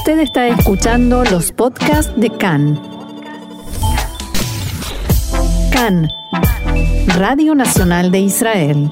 Usted está escuchando los podcasts de CAN. CAN, Radio Nacional de Israel.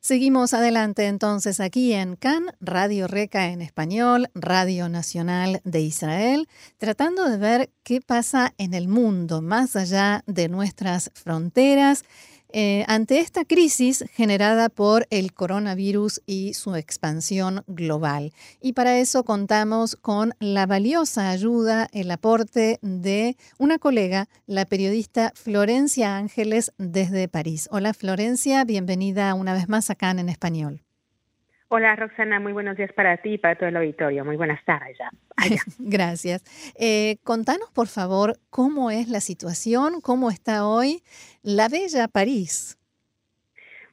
Seguimos adelante entonces aquí en CAN, Radio Reca en español, Radio Nacional de Israel, tratando de ver qué pasa en el mundo más allá de nuestras fronteras eh, ante esta crisis generada por el coronavirus y su expansión global. Y para eso contamos con la valiosa ayuda, el aporte de una colega, la periodista Florencia Ángeles desde París. Hola Florencia, bienvenida una vez más acá en Español. Hola Roxana, muy buenos días para ti y para todo el auditorio. Muy buenas tardes ya. Gracias. Eh, contanos por favor cómo es la situación, cómo está hoy la bella París.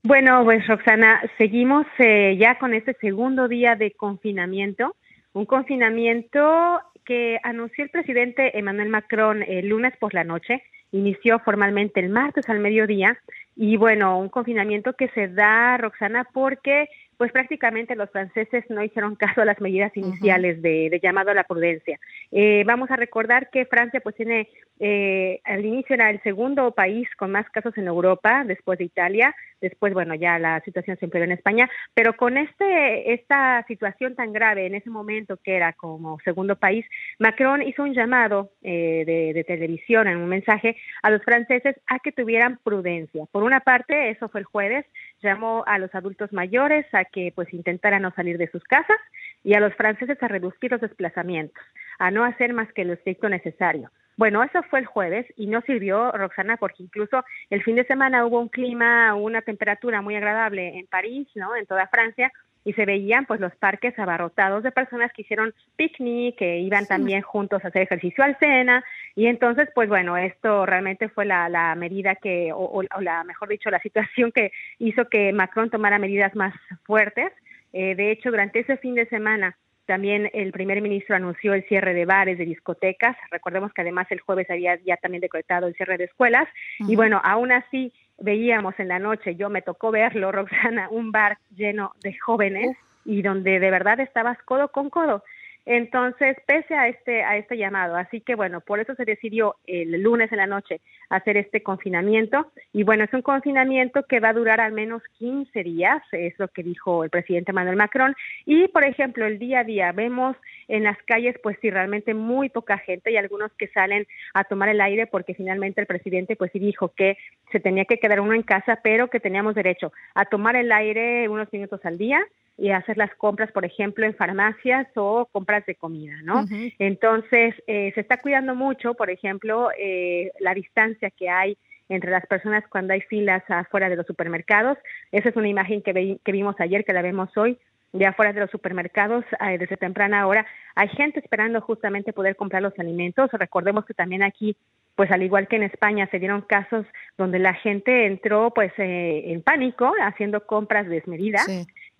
Bueno, pues Roxana, seguimos eh, ya con este segundo día de confinamiento, un confinamiento que anunció el presidente Emmanuel Macron el lunes por la noche, inició formalmente el martes al mediodía y bueno, un confinamiento que se da, Roxana, porque pues prácticamente los franceses no hicieron caso a las medidas iniciales de, llamado a la prudencia. Eh, vamos a recordar que Francia pues tiene, eh, al inicio era el segundo país con más casos en Europa, después de Italia, después, bueno, ya la situación se empeoró en España, pero con este, esta situación tan grave en ese momento que era como segundo país, Macron hizo un llamado eh, de, de televisión en un mensaje a los franceses a que tuvieran prudencia. Por una parte, eso fue el jueves, llamó a los adultos mayores a que pues intentaran no salir de sus casas y a los franceses a reducir los desplazamientos, a no hacer más que lo estricto necesario. Bueno, eso fue el jueves y no sirvió, Roxana, porque incluso el fin de semana hubo un clima, una temperatura muy agradable en París, ¿no? En toda Francia, y se veían pues los parques abarrotados de personas que hicieron picnic, que iban también juntos a hacer ejercicio al cena y entonces pues bueno, esto realmente fue la, la medida que, o, la, mejor dicho, la situación que hizo que Macron tomara medidas más fuertes. Eh, de hecho, durante ese fin de semana también el primer ministro anunció el cierre de bares, de discotecas. Recordemos que además el jueves había ya también decretado el cierre de escuelas. Y bueno, aún así veíamos en la noche, yo me tocó verlo, Roxana, un bar lleno de jóvenes y donde de verdad estabas codo con codo. Entonces, pese a este, a este llamado, así que bueno, por eso se decidió el lunes en la noche hacer este confinamiento. Y bueno, es un confinamiento que va a durar al menos 15 días, es lo que dijo el presidente Manuel Macron. Y, por ejemplo, el día a día vemos en las calles, pues sí, realmente muy poca gente y algunos que salen a tomar el aire porque finalmente el presidente pues sí dijo que se tenía que quedar uno en casa, pero que teníamos derecho a tomar el aire unos minutos al día y hacer las compras, por ejemplo, en farmacias o compras de comida, ¿no? Entonces, eh, se está cuidando mucho, por ejemplo, eh, la distancia que hay entre las personas cuando hay filas afuera de los supermercados. Esa es una imagen que, que vimos ayer, que la vemos hoy, de afuera de los supermercados eh, desde temprana hora. Hay gente esperando justamente poder comprar los alimentos. Recordemos que también aquí, pues al igual que en España, se dieron casos donde la gente entró pues en pánico haciendo compras desmedidas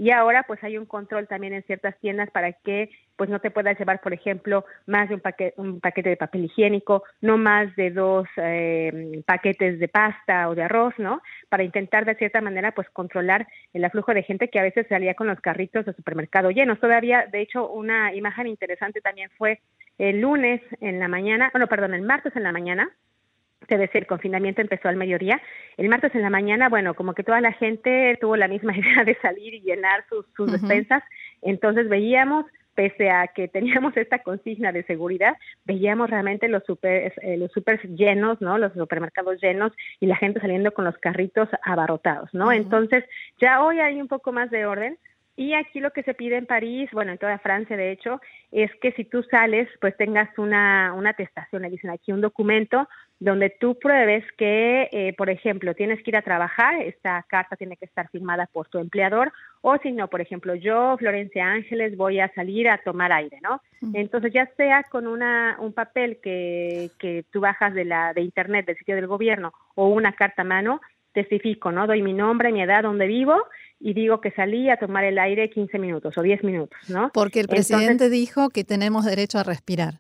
y ahora pues hay un control también en ciertas tiendas para que pues no te puedas llevar, por ejemplo, más de un paquete, un paquete de papel higiénico, no más de dos eh, paquetes de pasta o de arroz, ¿no? Para intentar de cierta manera pues controlar el aflujo de gente que a veces salía con los carritos de supermercado llenos. Todavía, de hecho, una imagen interesante también fue el lunes en la mañana, bueno, perdón, el martes en la mañana, se decir, el confinamiento empezó al mediodía. El martes en la mañana, bueno, como que toda la gente tuvo la misma idea de salir y llenar sus, sus despensas, entonces veíamos pese a que teníamos esta consigna de seguridad, veíamos realmente los super, eh, los super llenos, ¿no? Los supermercados llenos y la gente saliendo con los carritos abarrotados, ¿no? Entonces, ya hoy hay un poco más de orden, y aquí lo que se pide en París, bueno, en toda Francia de hecho, es que si tú sales, pues tengas una, una atestación, le dicen aquí un documento donde tú pruebes que, eh, por ejemplo, tienes que ir a trabajar, esta carta tiene que estar firmada por tu empleador, o si no, por ejemplo, yo, Florencia Ángeles, voy a salir a tomar aire, ¿no? Entonces, ya sea con una, un papel que, que tú bajas de, la, de internet, del sitio del gobierno, o una carta a mano, testifico, ¿no? Doy mi nombre, mi edad, dónde vivo y digo que salí a tomar el aire 15 minutos o 10 minutos, ¿no? Porque el presidente dijo que tenemos derecho a respirar.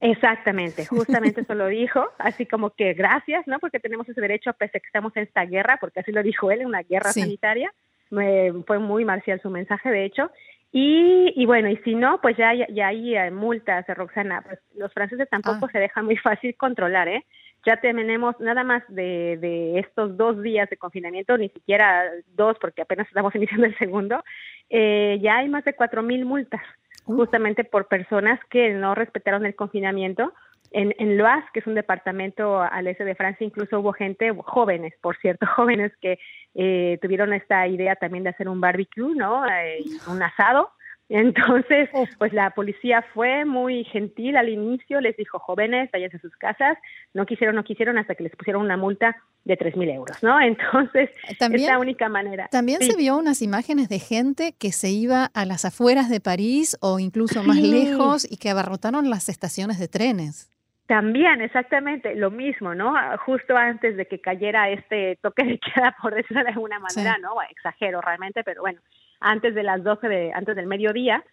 Exactamente, justamente eso lo dijo, así como que gracias, ¿no? Porque tenemos ese derecho pese a que estamos en esta guerra, porque así lo dijo él, una guerra sanitaria. fue muy marcial su mensaje, de hecho. Y, y bueno, y si no, pues ya, ya hay eh, multas, Roxana. Pues los franceses tampoco ah. se dejan muy fácil controlar, ¿eh? Ya tenemos nada más de, de estos dos días de confinamiento, ni siquiera dos, porque apenas estamos iniciando el segundo, eh, ya hay más de cuatro mil multas, justamente por personas que no respetaron el confinamiento en, en Loas, que es un departamento al este de Francia, incluso hubo gente, jóvenes, por cierto, jóvenes que eh, tuvieron esta idea también de hacer un barbecue, ¿no? Eh, un asado. Entonces, pues la policía fue muy gentil al inicio, les dijo, jóvenes, váyanse a sus casas, no quisieron, no quisieron, hasta que les pusieron una multa de tres mil euros, ¿no? Entonces, es la única manera. También se vio unas imágenes de gente que se iba a las afueras de París o incluso más lejos y que abarrotaron las estaciones de trenes. También, exactamente, lo mismo, ¿no? Justo antes de que cayera este toque de queda, por decirlo de alguna manera, ¿no? exagero realmente, pero bueno, antes de las 12 de, antes del mediodía,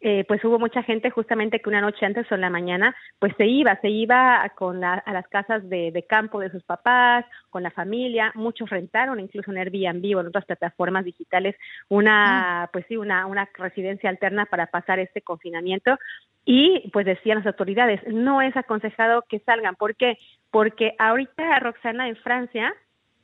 eh, pues hubo mucha gente justamente que una noche antes o en la mañana, pues se iba, se iba con a las casas de, de, campo de sus papás, con la familia, muchos rentaron incluso en Airbnb o en otras plataformas digitales una, ah. pues sí, una, una residencia alterna para pasar este confinamiento y pues decían las autoridades, no es aconsejado que salgan, ¿por qué? Porque ahorita Roxana en Francia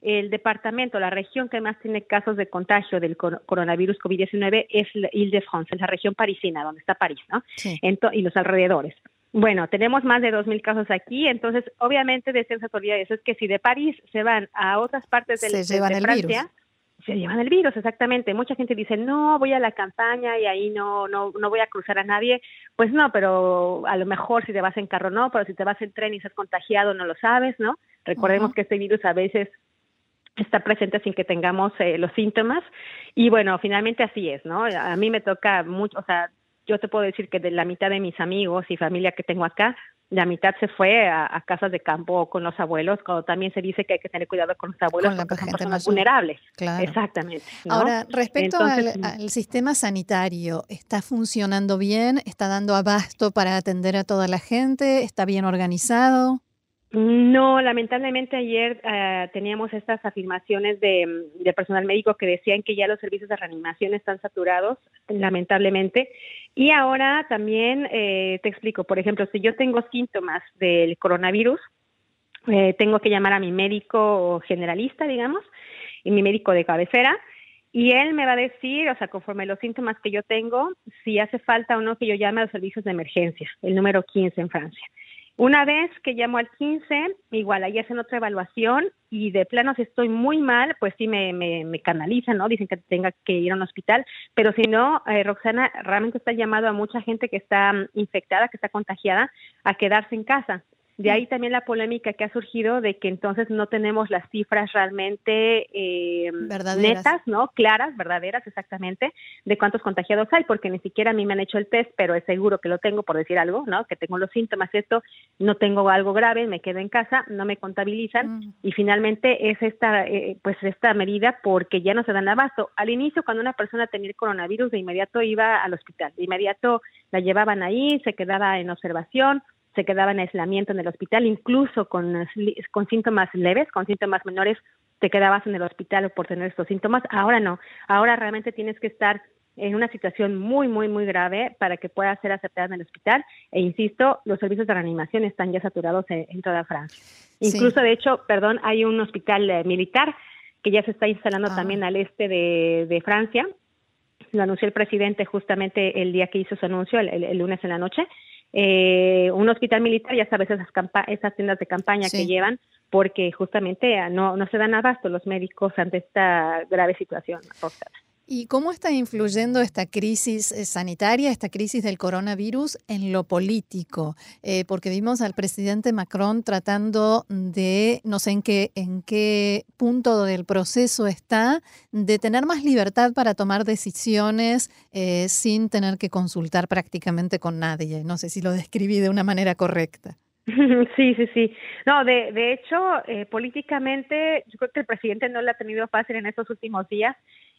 el departamento, la región que más tiene casos de contagio del coronavirus COVID-19 es la Ile-de-France, la región parisina, donde está París, ¿no? y los alrededores. Bueno, tenemos más de 2.000 casos aquí, entonces obviamente decían las autoridades es que si de París se van a otras partes del, de, Francia, se llevan el virus, exactamente. Mucha gente dice, no, voy a la campaña y ahí no, no, no voy a cruzar a nadie. Pues no, pero a lo mejor si te vas en carro no, pero si te vas en tren y estás contagiado no lo sabes, ¿no? Recordemos que este virus a veces está presente sin que tengamos eh, los síntomas. Y bueno, finalmente así es, ¿no? A mí me toca mucho, o sea, yo te puedo decir que de la mitad de mis amigos y familia que tengo acá, la mitad se fue a, casas de campo con los abuelos, cuando también se dice que hay que tener cuidado con los abuelos porque son personas vulnerables. Claro. Exactamente. Ahora, respecto al, al, sistema sanitario, ¿está funcionando bien? ¿Está dando abasto para atender a toda la gente? ¿Está bien organizado? No, lamentablemente ayer uh, teníamos estas afirmaciones de, de, personal médico que decían que ya los servicios de reanimación están saturados, lamentablemente. Y ahora también eh, te explico, por ejemplo, si yo tengo síntomas del coronavirus, eh, tengo que llamar a mi médico generalista, digamos, y mi médico de cabecera, y él me va a decir, o sea, conforme los síntomas que yo tengo, si hace falta o no que yo llame a los servicios de emergencia, el número 15 en Francia. Una vez que llamo al 15, igual ahí hacen otra evaluación y de plano si estoy muy mal, pues sí me, me, me canalizan, ¿no? Dicen que tenga que ir a un hospital, pero si no, eh, Roxana realmente está llamado a mucha gente que está mm, infectada, que está contagiada, a quedarse en casa. De ahí también la polémica que ha surgido de que entonces no tenemos las cifras realmente eh, netas, ¿no? Claras, verdaderas, exactamente, de cuántos contagiados hay, porque ni siquiera a mí me han hecho el test, pero es seguro que lo tengo, por decir algo, ¿no? Que tengo los síntomas, esto, no tengo algo grave, me quedo en casa, no me contabilizan mm. y finalmente es esta, eh, pues esta medida porque ya no se dan abasto. Al inicio, cuando una persona tenía el coronavirus, de inmediato iba al hospital, de inmediato la llevaban ahí, se quedaba en observación, se quedaba en aislamiento en el hospital, incluso con, con síntomas leves, con síntomas menores, te quedabas en el hospital por tener estos síntomas. Ahora no, ahora realmente tienes que estar en una situación muy, muy, muy grave para que pueda ser aceptada en el hospital. E insisto, los servicios de reanimación están ya saturados en, toda Francia. Incluso, de hecho, perdón, hay un hospital eh, militar que ya se está instalando ah. también al este de, de, Francia. Lo anunció el presidente justamente el día que hizo su anuncio, el lunes en la noche eh, un hospital militar, ya sabes, esas, esas tiendas de campaña que llevan, porque justamente no, no se dan abasto los médicos ante esta grave situación. ¿Y cómo está influyendo esta crisis eh, sanitaria, esta crisis del coronavirus en lo político? Eh, porque vimos al presidente Macron tratando de, no sé en qué, en qué punto del proceso está, de tener más libertad para tomar decisiones eh, sin tener que consultar prácticamente con nadie. No sé si lo describí de una manera correcta. Sí, sí, sí. No, de, de hecho, políticamente, yo creo que el presidente no lo ha tenido fácil en estos últimos días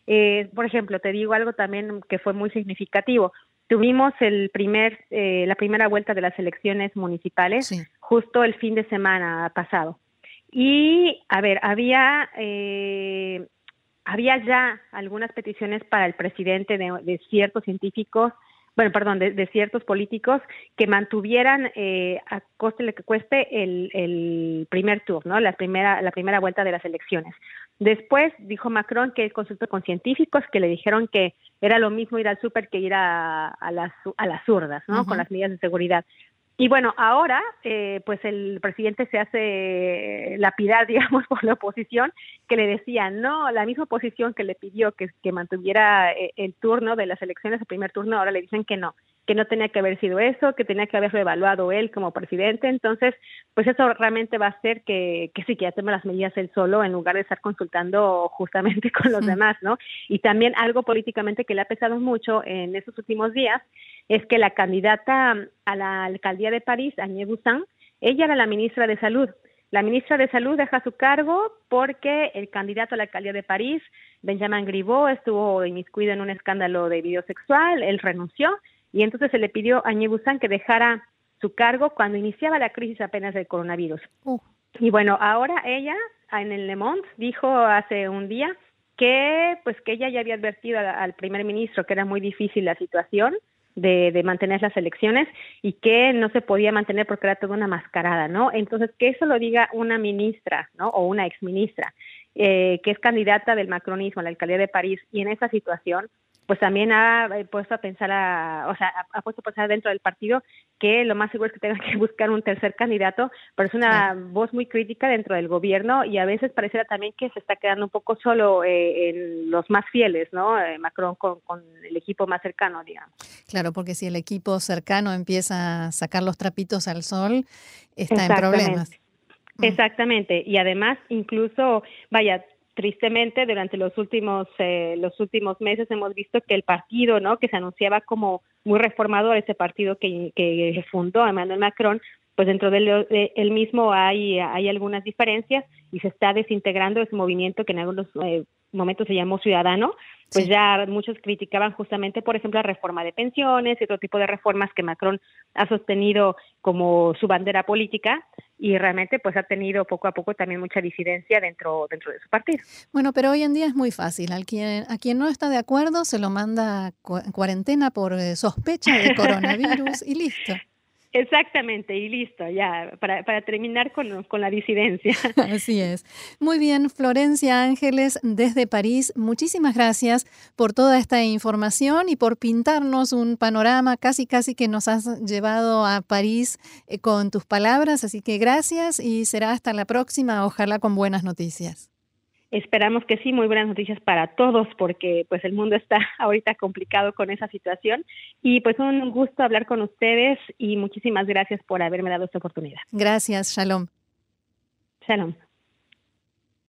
eh, por ejemplo, te digo algo también que fue muy significativo. Tuvimos el primer, eh, la primera vuelta de las elecciones municipales justo el fin de semana pasado. Y, a ver, había, eh, había ya algunas peticiones para el presidente de, ciertos científicos, bueno, perdón, de, ciertos políticos que mantuvieran eh, a coste lo que cueste el, el primer turno, la primera, la primera vuelta de las elecciones. Después dijo Macron que consultó con científicos que le dijeron que era lo mismo ir al súper que ir a, a, las, a las zurdas, ¿no? Con las medidas de seguridad. Y bueno, ahora eh, pues el presidente se hace lapidar, digamos, por la oposición, que le decía, no, la misma oposición que le pidió que, que mantuviera eh, el turno de las elecciones, el primer turno, ahora le dicen que no, que no tenía que haber sido eso, que tenía que haberlo evaluado él como presidente. Entonces, pues eso realmente va a hacer que, que sí, que ya tome las medidas él solo en lugar de estar consultando justamente con los demás, ¿no? Y también algo políticamente que le ha pesado mucho en estos últimos días es que la candidata a la alcaldía de París, Agnès Buzyn, ella era la ministra de Salud. La ministra de Salud deja su cargo porque el candidato a la alcaldía de París, Benjamin Griveaux, estuvo inmiscuido en un escándalo de video sexual, él renunció y entonces se le pidió a Buzyn que dejara su cargo cuando iniciaba la crisis apenas del coronavirus. Uh. Y bueno, ahora ella en el Le Monde dijo hace un día que pues que ella ya había advertido al primer ministro que era muy difícil la situación de, de, mantener las elecciones y que no se podía mantener porque era toda una mascarada, ¿no? Entonces, que eso lo diga una ministra, ¿no? O una exministra, eh, que es candidata del macronismo a la alcaldía de París y en esa situación, pues también ha eh, puesto a pensar, a, o sea, ha, puesto a pensar dentro del partido que lo más seguro es que tengan que buscar un tercer candidato, pero es una voz muy crítica dentro del gobierno y a veces pareciera también que se está quedando un poco solo eh, en los más fieles, ¿no? Eh, Macron con, con, el equipo más cercano, digamos. Claro, porque si el equipo cercano empieza a sacar los trapitos al sol, está en problemas. Mm. Exactamente, y además incluso, vaya, tristemente durante los últimos eh, los últimos meses hemos visto que el partido no que se anunciaba como muy reformador ese partido que, que fundó Emmanuel Macron pues dentro de él mismo hay hay algunas diferencias y se está desintegrando ese movimiento que en algunos eh, momentos se llamó ciudadano. Pues ya muchos criticaban justamente, por ejemplo, la reforma de pensiones y otro tipo de reformas que Macron ha sostenido como su bandera política y realmente pues ha tenido poco a poco también mucha disidencia dentro dentro de su partido. Bueno, pero hoy en día es muy fácil. Al quien, a quien no está de acuerdo se lo manda cuarentena por eh, sospecha de coronavirus y listo. Exactamente, y listo, ya, para, para terminar con, con, la disidencia. Así es. Muy bien, Florencia Ángeles, desde París, muchísimas gracias por toda esta información y por pintarnos un panorama casi, casi que nos has llevado a París eh, con tus palabras. Así que gracias y será hasta la próxima, ojalá con buenas noticias. Esperamos que sí, muy buenas noticias para todos porque pues el mundo está ahorita complicado con esa situación y pues un gusto hablar con ustedes y muchísimas gracias por haberme dado esta oportunidad. Gracias, Shalom. Shalom.